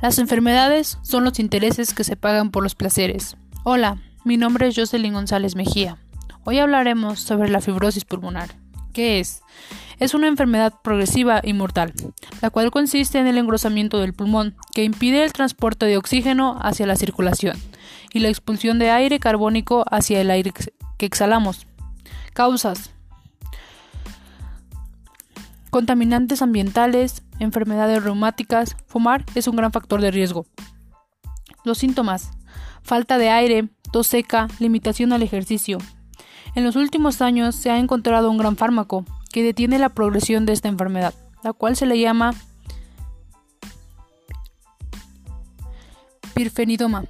Las enfermedades son los intereses que se pagan por los placeres. Hola, mi nombre es Jocelyn González Mejía. Hoy hablaremos sobre la fibrosis pulmonar. ¿Qué es? Es una enfermedad progresiva y mortal, la cual consiste en el engrosamiento del pulmón, que impide el transporte de oxígeno hacia la circulación y la expulsión de aire carbónico hacia el aire que exhalamos. Causas. Contaminantes ambientales, enfermedades reumáticas, fumar es un gran factor de riesgo. Los síntomas. Falta de aire, tos seca, limitación al ejercicio. En los últimos años se ha encontrado un gran fármaco que detiene la progresión de esta enfermedad, la cual se le llama pirfenidoma.